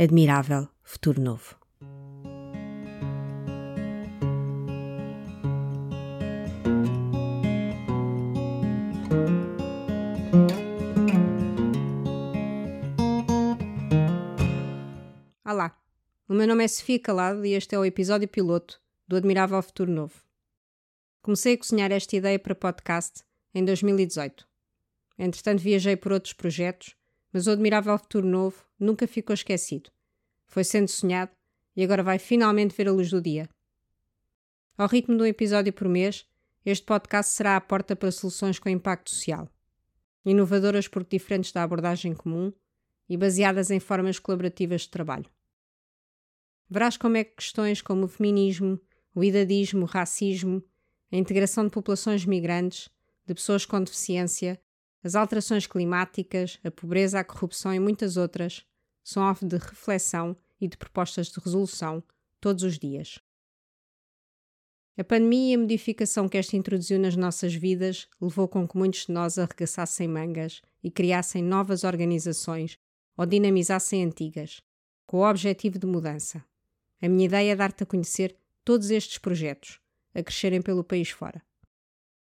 admirável futuro novo. Olá, o meu nome é Sofia Calado e este é o episódio piloto do Admirável Futuro Novo. Comecei a cozinhar esta ideia para podcast em 2018. Entretanto, viajei por outros projetos, mas o Admirável Futuro Novo nunca ficou esquecido. Foi sendo sonhado e agora vai finalmente ver a luz do dia. Ao ritmo de um episódio por mês, este podcast será a porta para soluções com impacto social. Inovadoras porque diferentes da abordagem comum e baseadas em formas colaborativas de trabalho. Verás como é que questões como o feminismo, o idadismo, o racismo, a integração de populações migrantes, de pessoas com deficiência, as alterações climáticas, a pobreza, a corrupção e muitas outras são alvo de reflexão e de propostas de resolução todos os dias. A pandemia e a modificação que esta introduziu nas nossas vidas levou com que muitos de nós arregaçassem mangas e criassem novas organizações ou dinamizassem antigas, com o objetivo de mudança. A minha ideia é dar-te a conhecer todos estes projetos, a crescerem pelo país fora.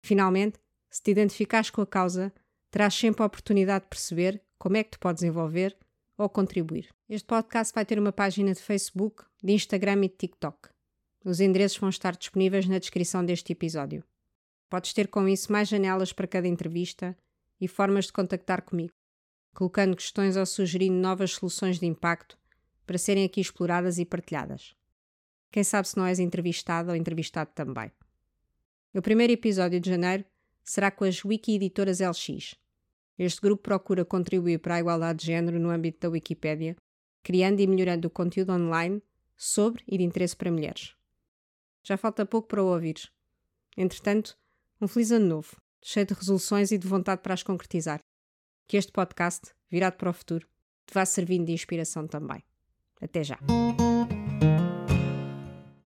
Finalmente, se te identificares com a causa, terás sempre a oportunidade de perceber como é que te podes envolver ou contribuir. Este podcast vai ter uma página de Facebook, de Instagram e de TikTok. Os endereços vão estar disponíveis na descrição deste episódio. Podes ter com isso mais janelas para cada entrevista e formas de contactar comigo, colocando questões ou sugerindo novas soluções de impacto para serem aqui exploradas e partilhadas. Quem sabe se não és entrevistado ou entrevistado também. O primeiro episódio de janeiro será com as Wiki Editoras LX. Este grupo procura contribuir para a igualdade de género no âmbito da Wikipédia, criando e melhorando o conteúdo online sobre e de interesse para mulheres. Já falta pouco para o ouvires. Entretanto, um feliz ano novo, cheio de resoluções e de vontade para as concretizar. Que este podcast, virado para o futuro, te vá servindo de inspiração também. Até já!